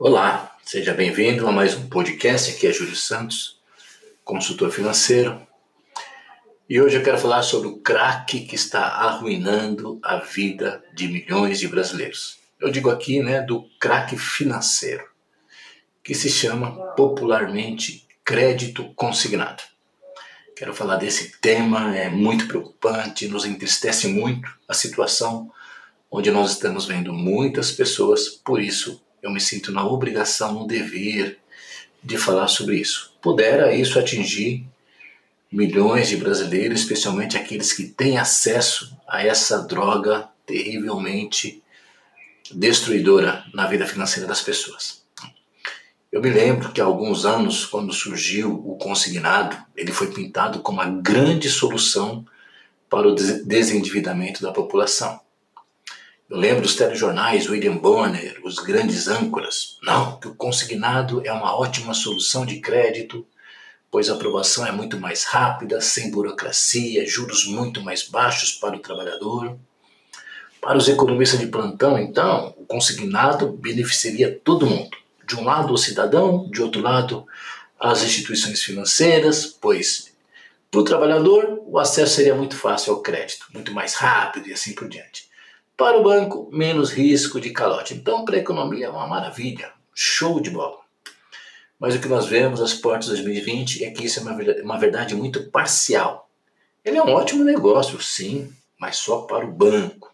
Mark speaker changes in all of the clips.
Speaker 1: Olá, seja bem-vindo a mais um podcast. Aqui é Júlio Santos, consultor financeiro. E hoje eu quero falar sobre o crack que está arruinando a vida de milhões de brasileiros. Eu digo aqui, né, do crack financeiro, que se chama popularmente crédito consignado. Quero falar desse tema, é muito preocupante, nos entristece muito a situação onde nós estamos vendo muitas pessoas, por isso eu me sinto na obrigação, no dever de falar sobre isso. Pudera isso atingir milhões de brasileiros, especialmente aqueles que têm acesso a essa droga terrivelmente destruidora na vida financeira das pessoas. Eu me lembro que há alguns anos, quando surgiu o consignado, ele foi pintado como a grande solução para o desendividamento da população. Eu lembro dos telejornais, William Bonner, os grandes âncoras. Não, que o consignado é uma ótima solução de crédito, pois a aprovação é muito mais rápida, sem burocracia, juros muito mais baixos para o trabalhador. Para os economistas de plantão, então, o consignado beneficiaria todo mundo. De um lado, o cidadão, de outro lado, as instituições financeiras, pois para o trabalhador o acesso seria muito fácil ao crédito, muito mais rápido e assim por diante. Para o banco, menos risco de calote. Então, para a economia é uma maravilha, show de bola. Mas o que nós vemos às portas de 2020 é que isso é uma verdade, muito parcial. Ele é um ótimo negócio, sim, mas só para o banco.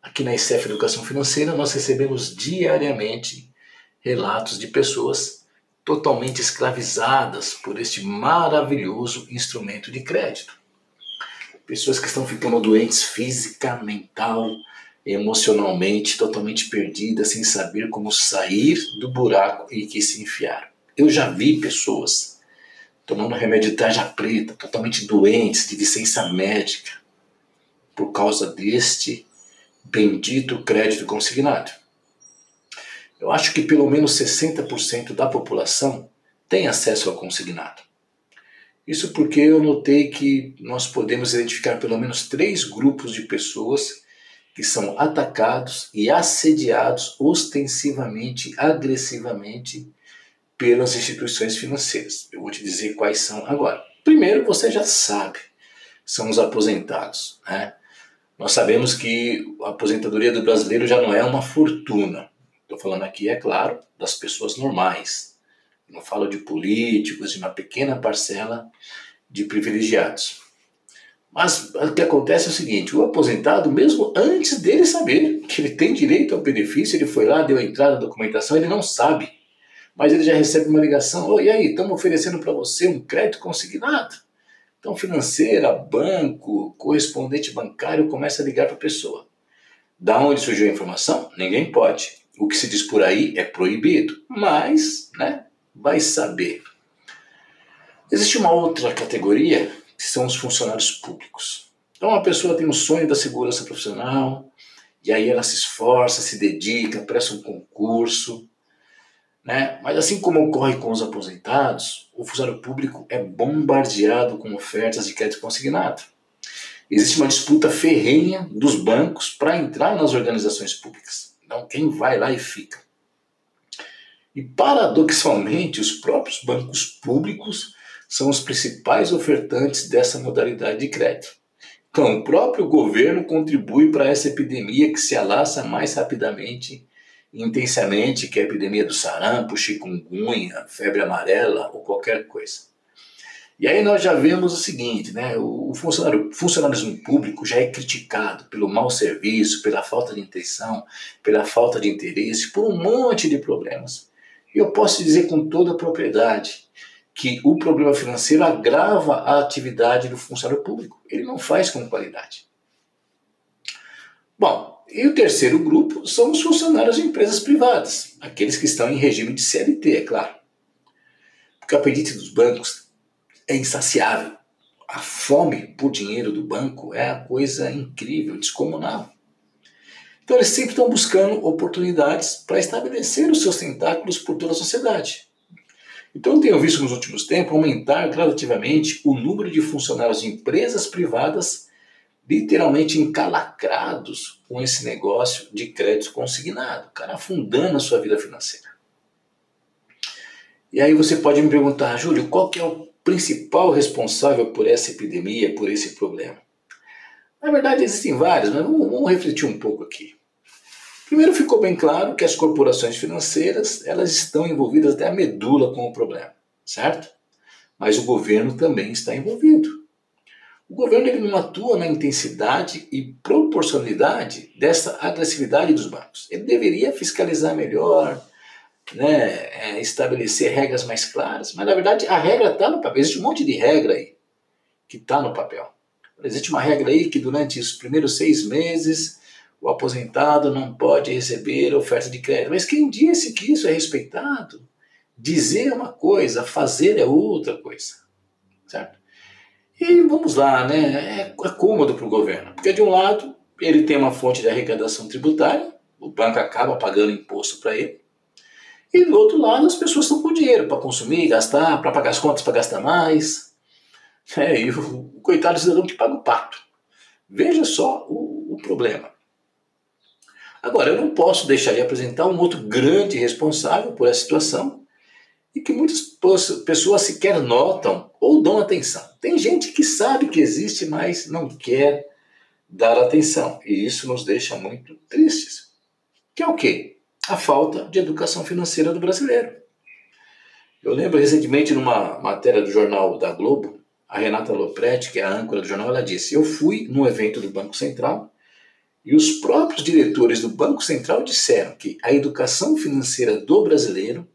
Speaker 1: Aqui na ICF Educação Financeira, nós recebemos diariamente relatos de pessoas totalmente escravizadas por este maravilhoso instrumento de crédito. Pessoas que estão ficando doentes física, mental, emocionalmente totalmente perdida, sem saber como sair do buraco em que se enfiaram. Eu já vi pessoas tomando remédio de tarja preta, totalmente doentes, de licença médica, por causa deste bendito crédito consignado. Eu acho que pelo menos 60% da população tem acesso ao consignado. Isso porque eu notei que nós podemos identificar pelo menos três grupos de pessoas que são atacados e assediados ostensivamente, agressivamente pelas instituições financeiras. Eu vou te dizer quais são agora. Primeiro, você já sabe, são os aposentados. Né? Nós sabemos que a aposentadoria do brasileiro já não é uma fortuna. Estou falando aqui, é claro, das pessoas normais. Não falo de políticos, de uma pequena parcela de privilegiados. Mas o que acontece é o seguinte: o aposentado, mesmo antes dele saber que ele tem direito ao benefício, ele foi lá, deu a entrada da documentação, ele não sabe. Mas ele já recebe uma ligação: oh, e aí, estamos oferecendo para você um crédito consignado. Então, financeira, banco, correspondente bancário começa a ligar para a pessoa. Da onde surgiu a informação? Ninguém pode. O que se diz por aí é proibido, mas, né, vai saber. Existe uma outra categoria que são os funcionários públicos. Então a pessoa tem um sonho da segurança profissional, e aí ela se esforça, se dedica, presta um concurso, né? Mas assim como ocorre com os aposentados, o funcionário público é bombardeado com ofertas de crédito consignado. Existe uma disputa ferrenha dos bancos para entrar nas organizações públicas. Então quem vai lá e fica. E paradoxalmente, os próprios bancos públicos são os principais ofertantes dessa modalidade de crédito. Então, o próprio governo contribui para essa epidemia que se alastra mais rapidamente e intensamente que a epidemia do sarampo, chikungunya, febre amarela ou qualquer coisa. E aí nós já vemos o seguinte, né? O funcionário, funcionalismo público já é criticado pelo mau serviço, pela falta de intenção, pela falta de interesse, por um monte de problemas. Eu posso dizer com toda a propriedade que o problema financeiro agrava a atividade do funcionário público. Ele não faz com qualidade. Bom, e o terceiro grupo são os funcionários de empresas privadas, aqueles que estão em regime de CLT, é claro. Porque o apetite dos bancos é insaciável. A fome por dinheiro do banco é a coisa incrível, descomunal. Então eles sempre estão buscando oportunidades para estabelecer os seus tentáculos por toda a sociedade. Então, eu tenho visto nos últimos tempos aumentar gradativamente o número de funcionários de empresas privadas literalmente encalacrados com esse negócio de crédito consignado, o cara afundando a sua vida financeira. E aí você pode me perguntar, Júlio, qual que é o principal responsável por essa epidemia, por esse problema? Na verdade, existem vários, mas vamos, vamos refletir um pouco aqui. Primeiro, ficou bem claro que as corporações financeiras elas estão envolvidas até a medula com o problema, certo? Mas o governo também está envolvido. O governo ele não atua na intensidade e proporcionalidade dessa agressividade dos bancos. Ele deveria fiscalizar melhor, né, é, estabelecer regras mais claras, mas na verdade a regra está no papel. Existe um monte de regra aí que está no papel. Existe uma regra aí que durante os primeiros seis meses o aposentado não pode receber oferta de crédito. Mas quem disse que isso é respeitado? Dizer é uma coisa, fazer é outra coisa. Certo? E vamos lá, né? É, é cômodo para o governo. Porque de um lado, ele tem uma fonte de arrecadação tributária, o banco acaba pagando imposto para ele. E do outro lado, as pessoas estão com dinheiro para consumir, gastar, para pagar as contas, para gastar mais. É, e o, o coitado cidadão que paga o pato. Veja só o, o problema. Agora, eu não posso deixar de apresentar um outro grande responsável por essa situação e que muitas pessoas sequer notam ou dão atenção. Tem gente que sabe que existe, mas não quer dar atenção. E isso nos deixa muito tristes. Que é o quê? A falta de educação financeira do brasileiro. Eu lembro recentemente numa matéria do jornal da Globo, a Renata Lopretti, que é a âncora do jornal, ela disse: Eu fui num evento do Banco Central e os próprios diretores do Banco Central disseram que a educação financeira do brasileiro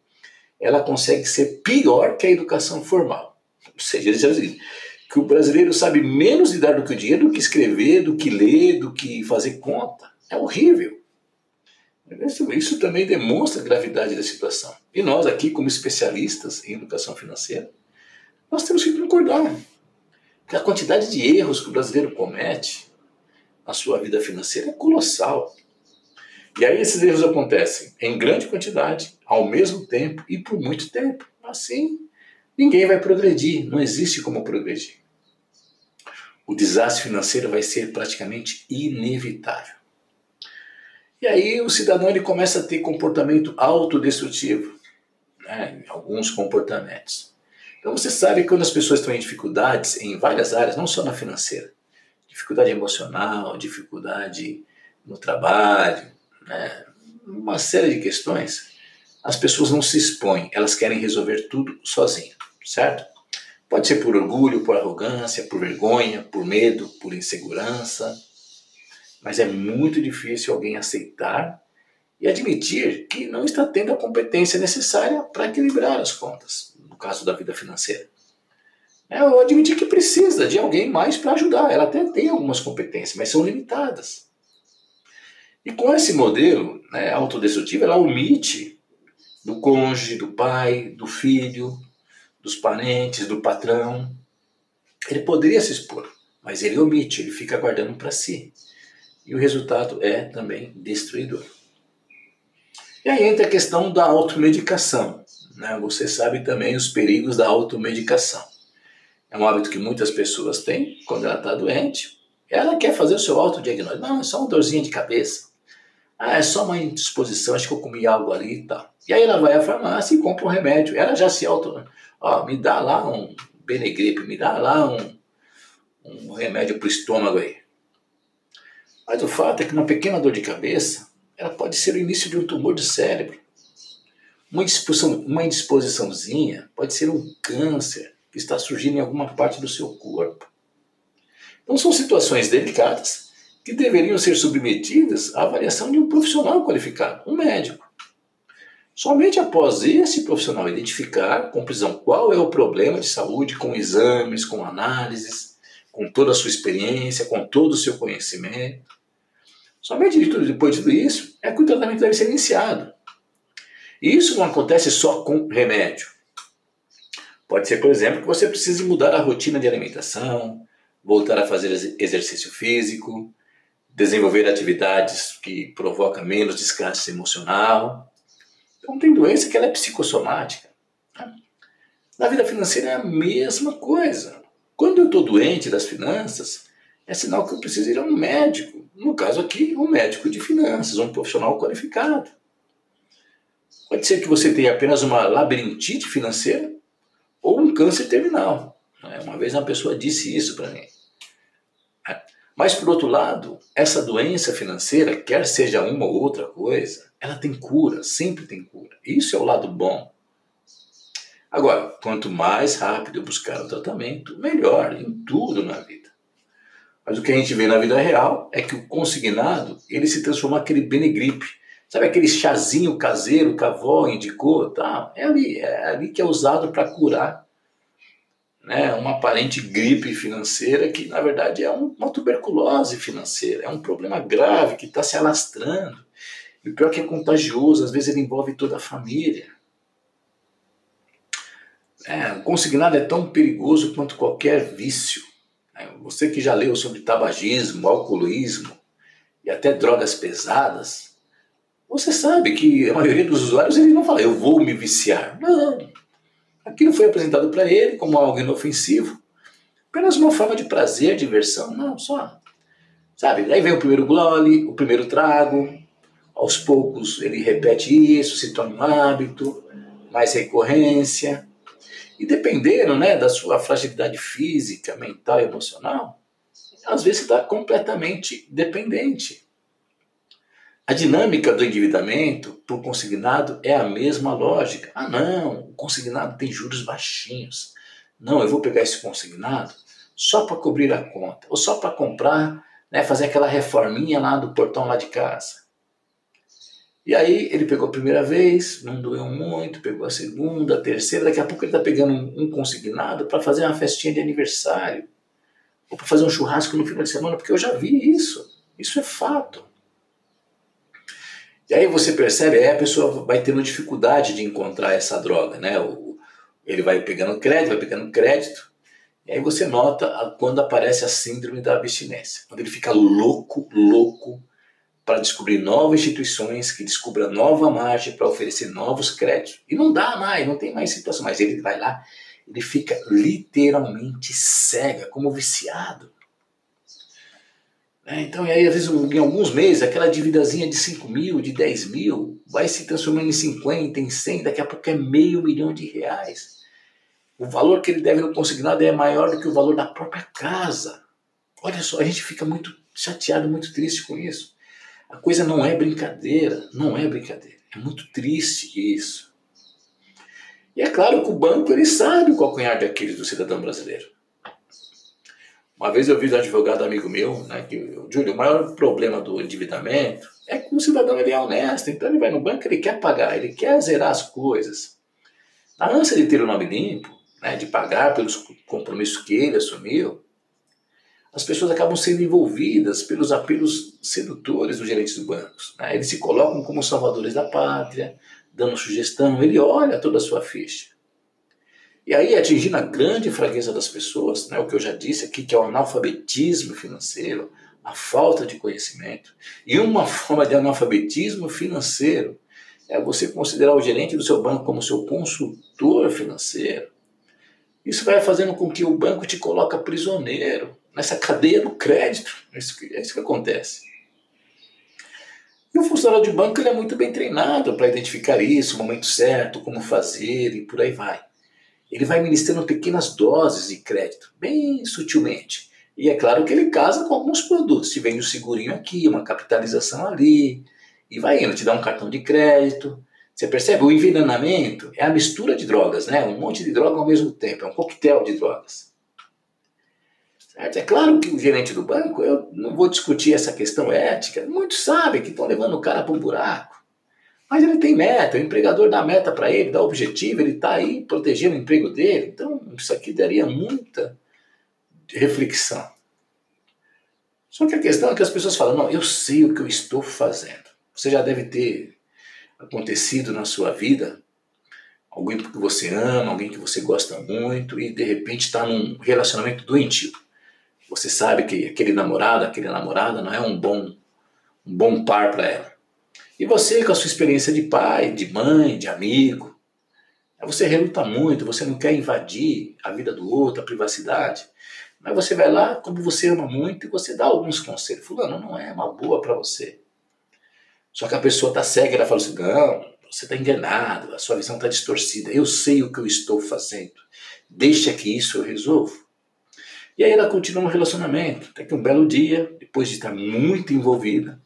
Speaker 1: ela consegue ser pior que a educação formal. Ou seja, eles dizem que o brasileiro sabe menos lidar do que o dinheiro, do que escrever, do que ler, do que fazer conta. É horrível. Isso, isso também demonstra a gravidade da situação. E nós aqui, como especialistas em educação financeira, nós temos que concordar que a quantidade de erros que o brasileiro comete na sua vida financeira é colossal. E aí esses erros acontecem em grande quantidade, ao mesmo tempo e por muito tempo. Assim, ninguém vai progredir, não existe como progredir. O desastre financeiro vai ser praticamente inevitável. E aí o cidadão ele começa a ter comportamento autodestrutivo, né? alguns comportamentos. Então você sabe que quando as pessoas estão em dificuldades em várias áreas, não só na financeira, dificuldade emocional, dificuldade no trabalho, né? uma série de questões, as pessoas não se expõem, elas querem resolver tudo sozinhas, certo? Pode ser por orgulho, por arrogância, por vergonha, por medo, por insegurança, mas é muito difícil alguém aceitar e admitir que não está tendo a competência necessária para equilibrar as contas, no caso da vida financeira. É, admitir que precisa de alguém mais para ajudar. Ela até tem algumas competências, mas são limitadas. E com esse modelo né, autodestrutivo, ela omite do cônjuge, do pai, do filho, dos parentes, do patrão. Ele poderia se expor, mas ele omite, ele fica guardando para si e o resultado é também destruidor. E aí entra a questão da automedicação. Né? Você sabe também os perigos da automedicação. É um hábito que muitas pessoas têm quando ela está doente. Ela quer fazer o seu autodiagnóstico. Não, é só uma dorzinha de cabeça. Ah, é só uma indisposição, acho que eu comi algo ali e tal. E aí ela vai à farmácia e compra um remédio. Ela já se auto... Ó, me dá lá um Benegripe, me dá lá um, um remédio para o estômago aí. Mas o fato é que uma pequena dor de cabeça ela pode ser o início de um tumor de cérebro. Uma, indisposição, uma indisposiçãozinha pode ser um câncer que está surgindo em alguma parte do seu corpo. Então são situações delicadas que deveriam ser submetidas à avaliação de um profissional qualificado, um médico. Somente após esse profissional identificar com precisão qual é o problema de saúde, com exames, com análises, com toda a sua experiência, com todo o seu conhecimento, Somente depois de tudo isso, é que o tratamento deve ser iniciado. E isso não acontece só com remédio. Pode ser, por exemplo, que você precise mudar a rotina de alimentação, voltar a fazer exercício físico, desenvolver atividades que provocam menos desgaste emocional. Então tem doença que ela é psicossomática. Na vida financeira é a mesma coisa. Quando eu estou doente das finanças, é sinal que eu preciso ir a um médico. No caso aqui, um médico de finanças, um profissional qualificado. Pode ser que você tenha apenas uma labirintite financeira câncer terminal. Né? Uma vez uma pessoa disse isso para mim. É. Mas, por outro lado, essa doença financeira, quer seja uma ou outra coisa, ela tem cura, sempre tem cura. Isso é o lado bom. Agora, quanto mais rápido eu buscar o tratamento, melhor em tudo na vida. Mas o que a gente vê na vida real é que o consignado, ele se transforma naquele Benegripe. Sabe aquele chazinho caseiro que a avó indicou? Tá? É, ali, é ali que é usado para curar né, uma aparente gripe financeira que, na verdade, é uma tuberculose financeira. É um problema grave que está se alastrando. E o pior é que é contagioso, às vezes ele envolve toda a família. É, o consignado é tão perigoso quanto qualquer vício. É, você que já leu sobre tabagismo, alcoolismo e até drogas pesadas, você sabe que a maioria dos usuários ele não fala, eu vou me viciar. Não. Aquilo foi apresentado para ele como algo inofensivo, apenas uma forma de prazer, diversão. Não, só. Sabe? Aí vem o primeiro gole, o primeiro trago, aos poucos ele repete isso, se torna um hábito, mais recorrência. E dependendo né, da sua fragilidade física, mental e emocional, às vezes você está completamente dependente. A dinâmica do endividamento por consignado é a mesma lógica. Ah, não, o consignado tem juros baixinhos. Não, eu vou pegar esse consignado só para cobrir a conta, ou só para comprar, né, fazer aquela reforminha lá do portão lá de casa. E aí ele pegou a primeira vez, não doeu muito, pegou a segunda, a terceira, daqui a pouco ele está pegando um consignado para fazer uma festinha de aniversário. Ou para fazer um churrasco no final de semana, porque eu já vi isso. Isso é fato. E aí você percebe, aí a pessoa vai tendo dificuldade de encontrar essa droga, né? ele vai pegando crédito, vai pegando crédito, e aí você nota quando aparece a síndrome da abstinência, quando ele fica louco, louco, para descobrir novas instituições que descubram nova margem para oferecer novos créditos. E não dá mais, não tem mais situação. Mas ele vai lá, ele fica literalmente cega, como viciado. É, então, e aí, às vezes, em alguns meses, aquela dívidazinha de 5 mil, de 10 mil, vai se transformando em 50, em 100, daqui a pouco é meio milhão de reais. O valor que ele deve no consignado é maior do que o valor da própria casa. Olha só, a gente fica muito chateado, muito triste com isso. A coisa não é brincadeira, não é brincadeira. É muito triste isso. E é claro que o banco ele sabe o calcanhar de Aquiles do cidadão brasileiro. Uma vez eu vi um advogado amigo meu, né, que, Júlio, o maior problema do endividamento é que o cidadão ele é honesto, então ele vai no banco, ele quer pagar, ele quer zerar as coisas. Na ânsia de ter o nome limpo, né, de pagar pelos compromissos que ele assumiu, as pessoas acabam sendo envolvidas pelos apelos sedutores dos gerentes dos bancos. Né? Eles se colocam como salvadores da pátria, dando sugestão, ele olha toda a sua ficha. E aí, atingindo a grande fraqueza das pessoas, né, o que eu já disse aqui, que é o analfabetismo financeiro, a falta de conhecimento. E uma forma de analfabetismo financeiro é você considerar o gerente do seu banco como seu consultor financeiro. Isso vai fazendo com que o banco te coloque prisioneiro nessa cadeia do crédito. É isso que, é isso que acontece. E o funcionário de banco ele é muito bem treinado para identificar isso, o momento certo, como fazer e por aí vai. Ele vai ministrando pequenas doses de crédito, bem sutilmente. E é claro que ele casa com alguns produtos. Te vende um segurinho aqui, uma capitalização ali, e vai indo, te dá um cartão de crédito. Você percebe? O envenenamento é a mistura de drogas, né? Um monte de droga ao mesmo tempo, é um coquetel de drogas. Certo? É claro que o gerente do banco, eu não vou discutir essa questão ética, muitos sabem que estão levando o cara para um buraco. Mas ele tem meta, o empregador dá meta para ele, dá objetivo, ele está aí protegendo o emprego dele. Então, isso aqui daria muita reflexão. Só que a questão é que as pessoas falam: não, eu sei o que eu estou fazendo. Você já deve ter acontecido na sua vida alguém que você ama, alguém que você gosta muito e de repente está num relacionamento doentio. Você sabe que aquele namorado, aquele namorada não é um bom, um bom par para ela. E você, com a sua experiência de pai, de mãe, de amigo, você reluta muito, você não quer invadir a vida do outro, a privacidade. Mas você vai lá, como você ama muito, e você dá alguns conselhos. Fulano, não é uma boa para você. Só que a pessoa está cega, ela fala assim: não, você está enganado, a sua visão está distorcida. Eu sei o que eu estou fazendo. Deixa que isso eu resolvo. E aí ela continua um relacionamento. Até que um belo dia, depois de estar muito envolvida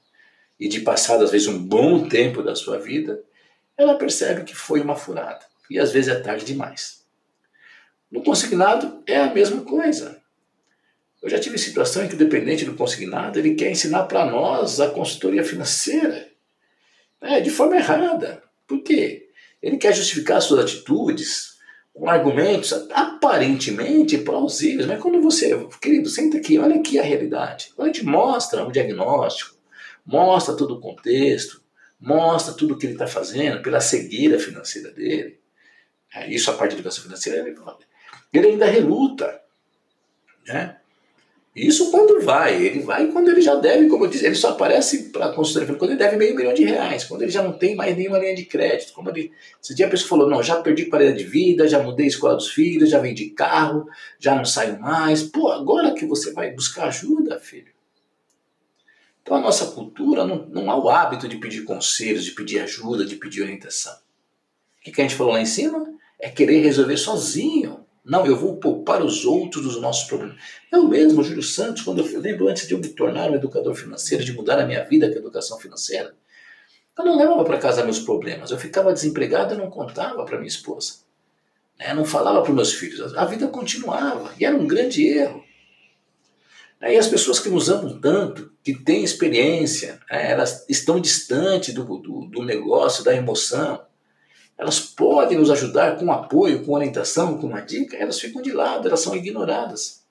Speaker 1: e de passar, às vezes, um bom tempo da sua vida, ela percebe que foi uma furada. E às vezes é tarde demais. No consignado é a mesma coisa. Eu já tive situação em que o dependente do consignado ele quer ensinar para nós a consultoria financeira é, de forma errada. Por quê? Ele quer justificar suas atitudes com argumentos aparentemente plausíveis, mas quando você, querido, senta aqui, olha aqui a realidade. Quando gente mostra o diagnóstico, mostra todo o contexto, mostra tudo o que ele está fazendo pela cegueira financeira dele, é, isso a parte de educação financeira, ele, ele ainda reluta. Né? Isso quando vai, ele vai quando ele já deve, como eu disse, ele só aparece para a consultoria quando ele deve meio milhão de reais, quando ele já não tem mais nenhuma linha de crédito. Como ele, esse dia a pessoa falou, não, já perdi qualidade de vida, já mudei a escola dos filhos, já vendi carro, já não saio mais. Pô, agora que você vai buscar ajuda, filho. Então a nossa cultura não, não há o hábito de pedir conselhos, de pedir ajuda, de pedir orientação. O que, a gente falou lá em cima? É querer resolver sozinho. Não, eu vou poupar os outros dos nossos problemas. Eu mesmo, Júlio Santos, quando eu lembro antes de eu me tornar um educador financeiro, de mudar a minha vida com a educação financeira, eu não levava para casa meus problemas. Eu ficava desempregado e não contava para minha esposa. Eu não falava para meus filhos. A vida continuava. E era um grande erro. E as pessoas que nos amam tanto, que têm experiência, né, elas estão distantes do, do, do negócio, da emoção, elas podem nos ajudar com apoio, com orientação, com uma dica, elas ficam de lado, elas são ignoradas.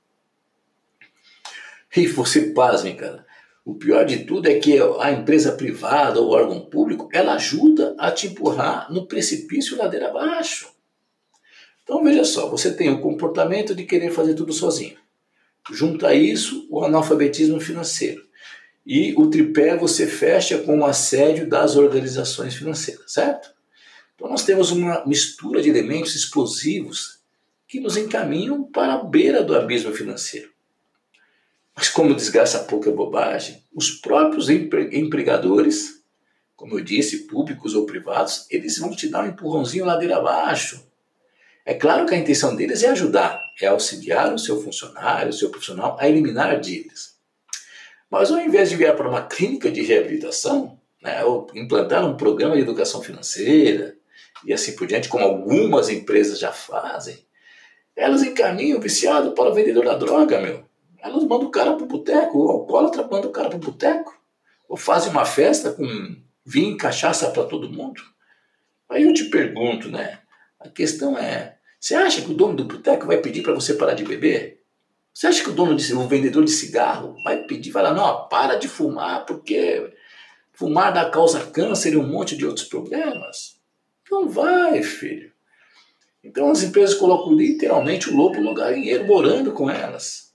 Speaker 1: E você pasme, cara. O pior de tudo é que a empresa privada ou órgão público, ela ajuda a te empurrar no precipício ladeira abaixo. Então veja só, você tem o comportamento de querer fazer tudo sozinho. Junta a isso o analfabetismo financeiro. E o tripé você fecha com o assédio das organizações financeiras, certo? Então nós temos uma mistura de elementos explosivos que nos encaminham para a beira do abismo financeiro. Mas como desgraça pouca bobagem, os próprios empregadores, como eu disse, públicos ou privados, eles vão te dar um empurrãozinho ladeira abaixo. É claro que a intenção deles é ajudar, é auxiliar o seu funcionário, o seu profissional a eliminar dívidas. Mas ao invés de enviar para uma clínica de reabilitação, né, ou implantar um programa de educação financeira, e assim por diante, como algumas empresas já fazem, elas encaminham o viciado para o vendedor da droga, meu. Elas mandam o cara para o boteco, o alcoólatra manda o cara para o boteco, ou fazem uma festa com vinho e cachaça para todo mundo. Aí eu te pergunto, né? A questão é, você acha que o dono do boteco vai pedir para você parar de beber? Você acha que o dono de, o vendedor de cigarro vai pedir, vai falar, não, para de fumar, porque fumar dá causa câncer e um monte de outros problemas? Não vai, filho. Então as empresas colocam literalmente o lobo no galinheiro, morando com elas.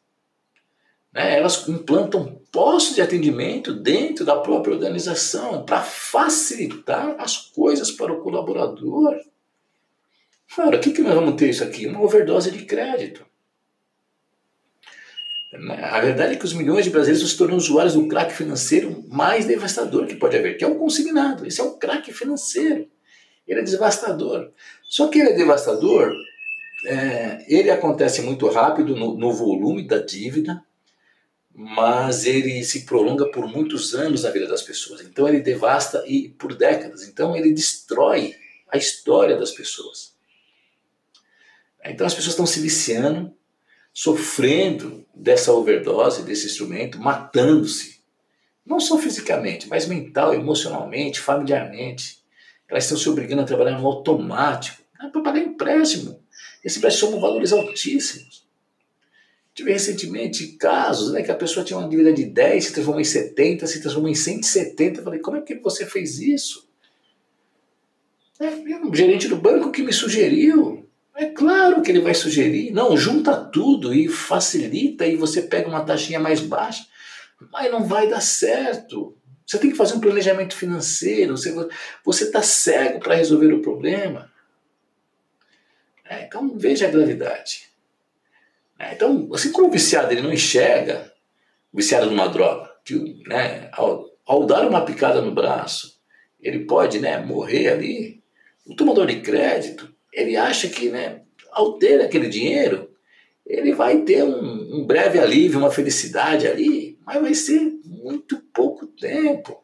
Speaker 1: Né? Elas implantam postos de atendimento dentro da própria organização para facilitar as coisas para o colaborador. Cara, o que, que nós vamos ter isso aqui? Uma overdose de crédito. A verdade é que os milhões de brasileiros se tornam usuários do crack financeiro mais devastador que pode haver, que é o consignado. Esse é o crack financeiro. Ele é devastador. Só que ele é devastador, é, ele acontece muito rápido no, no volume da dívida, mas ele se prolonga por muitos anos na vida das pessoas. Então ele devasta e por décadas. Então ele destrói a história das pessoas. Então as pessoas estão se viciando, sofrendo dessa overdose, desse instrumento, matando-se. Não só fisicamente, mas mental, emocionalmente, familiarmente. Elas estão se obrigando a trabalhar no automático né, para pagar empréstimo. Esse empréstimo são valores altíssimos. Tive recentemente casos né, que a pessoa tinha uma dívida de 10, se transformou em 70, se transformou em 170. Eu falei, como é que você fez isso? É, um gerente do banco que me sugeriu. É claro que ele vai sugerir. Não, junta tudo e facilita e você pega uma taxinha mais baixa. Mas não vai dar certo. Você tem que fazer um planejamento financeiro. Você está cego para resolver o problema. É, então veja a gravidade. É, então, assim como o viciado ele não enxerga, o viciado numa droga, que, né, ao, ao, dar uma picada no braço, ele pode né, morrer ali. O tomador de crédito, ele acha que, né, ao ter aquele dinheiro, ele vai ter um, um breve alívio, uma felicidade ali, mas vai ser muito pouco tempo.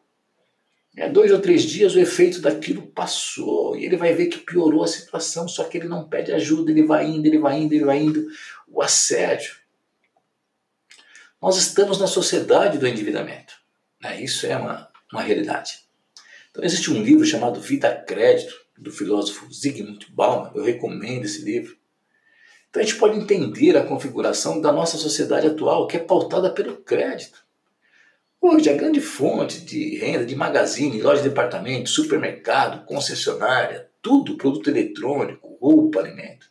Speaker 1: É, dois ou três dias o efeito daquilo passou e ele vai ver que piorou a situação, só que ele não pede ajuda, ele vai indo, ele vai indo, ele vai indo. O assédio. Nós estamos na sociedade do endividamento. Né? Isso é uma, uma realidade. Então existe um livro chamado Vida Crédito, do filósofo Zygmunt Bauman, eu recomendo esse livro. Então a gente pode entender a configuração da nossa sociedade atual, que é pautada pelo crédito. Hoje, a grande fonte de renda de magazine, loja de departamento, supermercado, concessionária, tudo, produto eletrônico, roupa, alimento.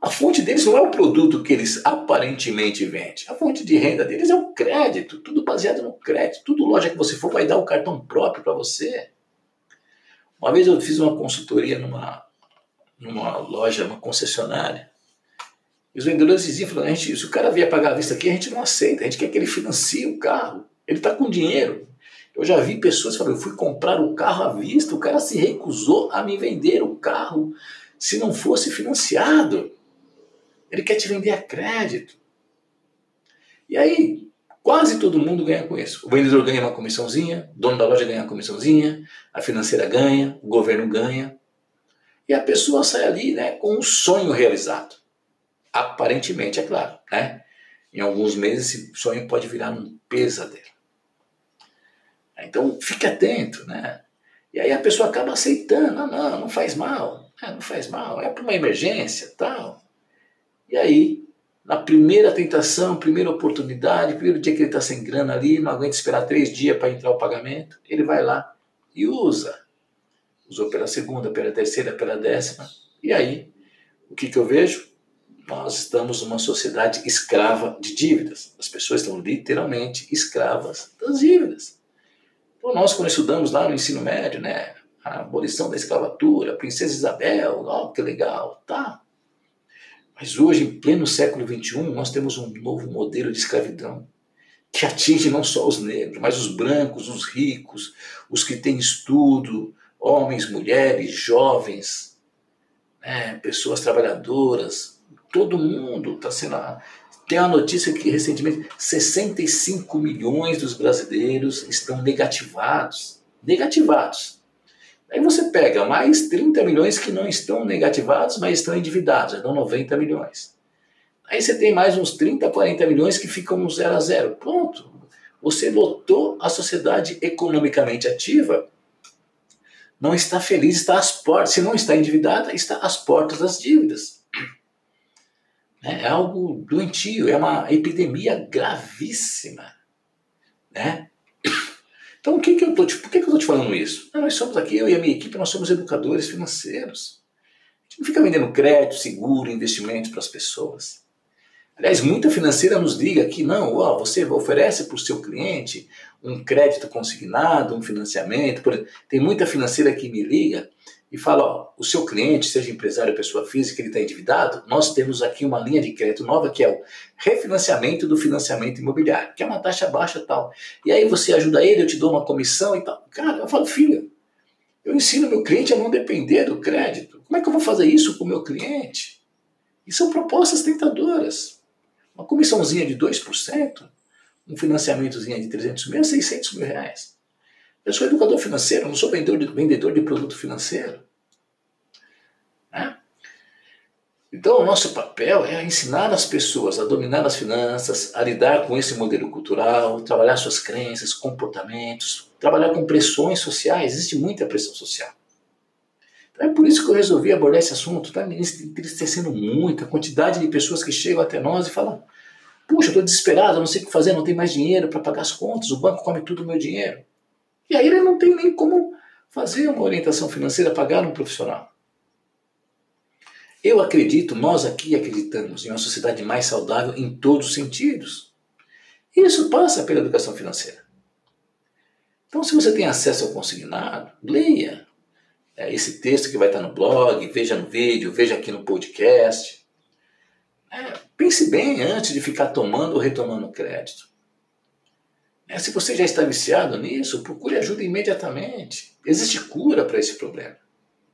Speaker 1: A fonte deles não é o produto que eles aparentemente vendem. A fonte de renda deles é o crédito, tudo baseado no crédito. Tudo loja que você for vai dar o cartão próprio para você. Uma vez eu fiz uma consultoria numa, numa loja, uma concessionária. E os vendedores diziam, falando, a gente, se o cara vier pagar a vista aqui, a gente não aceita, a gente quer que ele financie o carro. Ele está com dinheiro. Eu já vi pessoas falando, eu fui comprar o carro à vista, o cara se recusou a me vender o carro se não fosse financiado. Ele quer te vender a crédito. E aí, quase todo mundo ganha com isso. O vendedor ganha uma comissãozinha, o dono da loja ganha uma comissãozinha, a financeira ganha, o governo ganha. E a pessoa sai ali né, com um sonho realizado. Aparentemente, é claro. Né? Em alguns meses esse sonho pode virar um pesadelo. Então fique atento, né? E aí a pessoa acaba aceitando, não, não, não faz mal, é, não faz mal, é para uma emergência, tal. E aí, na primeira tentação, primeira oportunidade, primeiro dia que ele está sem grana ali, não aguenta esperar três dias para entrar o pagamento, ele vai lá e usa. Usou pela segunda, pela terceira, pela décima. E aí, o que, que eu vejo? Nós estamos numa sociedade escrava de dívidas. As pessoas estão literalmente escravas das dívidas. Então, nós, quando estudamos lá no ensino médio, né, a abolição da escravatura, a Princesa Isabel, oh, que legal, tá. Mas hoje, em pleno século XXI, nós temos um novo modelo de escravidão que atinge não só os negros, mas os brancos, os ricos, os que têm estudo, homens, mulheres, jovens, né, pessoas trabalhadoras, todo mundo está sendo. Tem uma notícia que recentemente 65 milhões dos brasileiros estão negativados. Negativados. Aí você pega mais 30 milhões que não estão negativados, mas estão endividados, então 90 milhões. Aí você tem mais uns 30, 40 milhões que ficam zero a zero. Pronto. Você lotou a sociedade economicamente ativa, não está feliz, está às portas. Se não está endividada, está às portas das dívidas. Né? É algo doentio, é uma epidemia gravíssima. Né? Então, o que que eu tô, por que, que eu estou te falando isso? nós somos aqui, eu e a minha equipe, nós somos educadores financeiros. A gente não fica vendendo crédito, seguro, investimentos para as pessoas. Aliás, muita financeira nos liga que não, ó, você oferece para o seu cliente um crédito consignado, um financiamento. Tem muita financeira que me liga e fala, ó, o seu cliente, seja empresário ou pessoa física, ele está endividado, nós temos aqui uma linha de crédito nova que é o refinanciamento do financiamento imobiliário, que é uma taxa baixa e tal. E aí você ajuda ele, eu te dou uma comissão e tal. Cara, eu falo, filho, eu ensino meu cliente a não depender do crédito. Como é que eu vou fazer isso com o meu cliente? E são propostas tentadoras. Uma comissãozinha de 2%, um financiamentozinho de 300 mil, 600 mil reais. Eu sou educador financeiro, não sou vendedor de, vendedor de produto financeiro. Né? Então, o nosso papel é ensinar as pessoas a dominar as finanças, a lidar com esse modelo cultural, trabalhar suas crenças, comportamentos, trabalhar com pressões sociais. Existe muita pressão social. Então, é por isso que eu resolvi abordar esse assunto. Está me entristecendo muito a quantidade de pessoas que chegam até nós e falam: Puxa, estou desesperado, não sei o que fazer, não tenho mais dinheiro para pagar as contas, o banco come tudo o meu dinheiro. E aí ele não tem nem como fazer uma orientação financeira, pagar um profissional. Eu acredito, nós aqui acreditamos em uma sociedade mais saudável em todos os sentidos. Isso passa pela educação financeira. Então, se você tem acesso ao consignado, leia é, esse texto que vai estar no blog, veja no vídeo, veja aqui no podcast. É, pense bem antes de ficar tomando ou retomando crédito. É, se você já está viciado nisso, procure ajuda imediatamente. Existe cura para esse problema.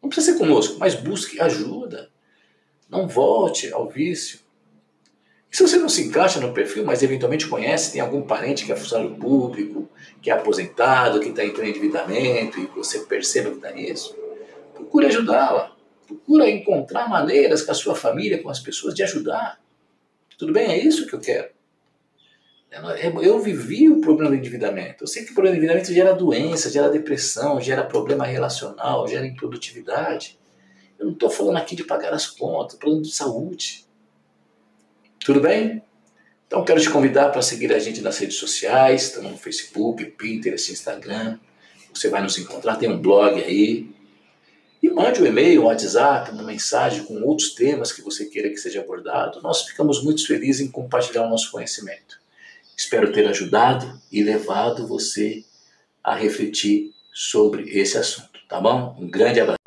Speaker 1: Não precisa ser conosco, mas busque ajuda. Não volte ao vício. E se você não se encaixa no perfil, mas eventualmente conhece, tem algum parente que é funcionário público, que é aposentado, que está em endividamento e você percebe que está nisso, procure ajudá-la. Procura encontrar maneiras com a sua família, com as pessoas, de ajudar. Tudo bem? É isso que eu quero. Eu vivi o problema do endividamento. Eu sei que o problema do endividamento gera doença, gera depressão, gera problema relacional, gera improdutividade. Eu não estou falando aqui de pagar as contas, falando de saúde. Tudo bem? Então quero te convidar para seguir a gente nas redes sociais, estamos no Facebook, Pinterest, Instagram. Você vai nos encontrar, tem um blog aí. E mande um e-mail, um WhatsApp, uma mensagem com outros temas que você queira que seja abordado. Nós ficamos muito felizes em compartilhar o nosso conhecimento. Espero ter ajudado e levado você a refletir sobre esse assunto, tá bom? Um grande abraço.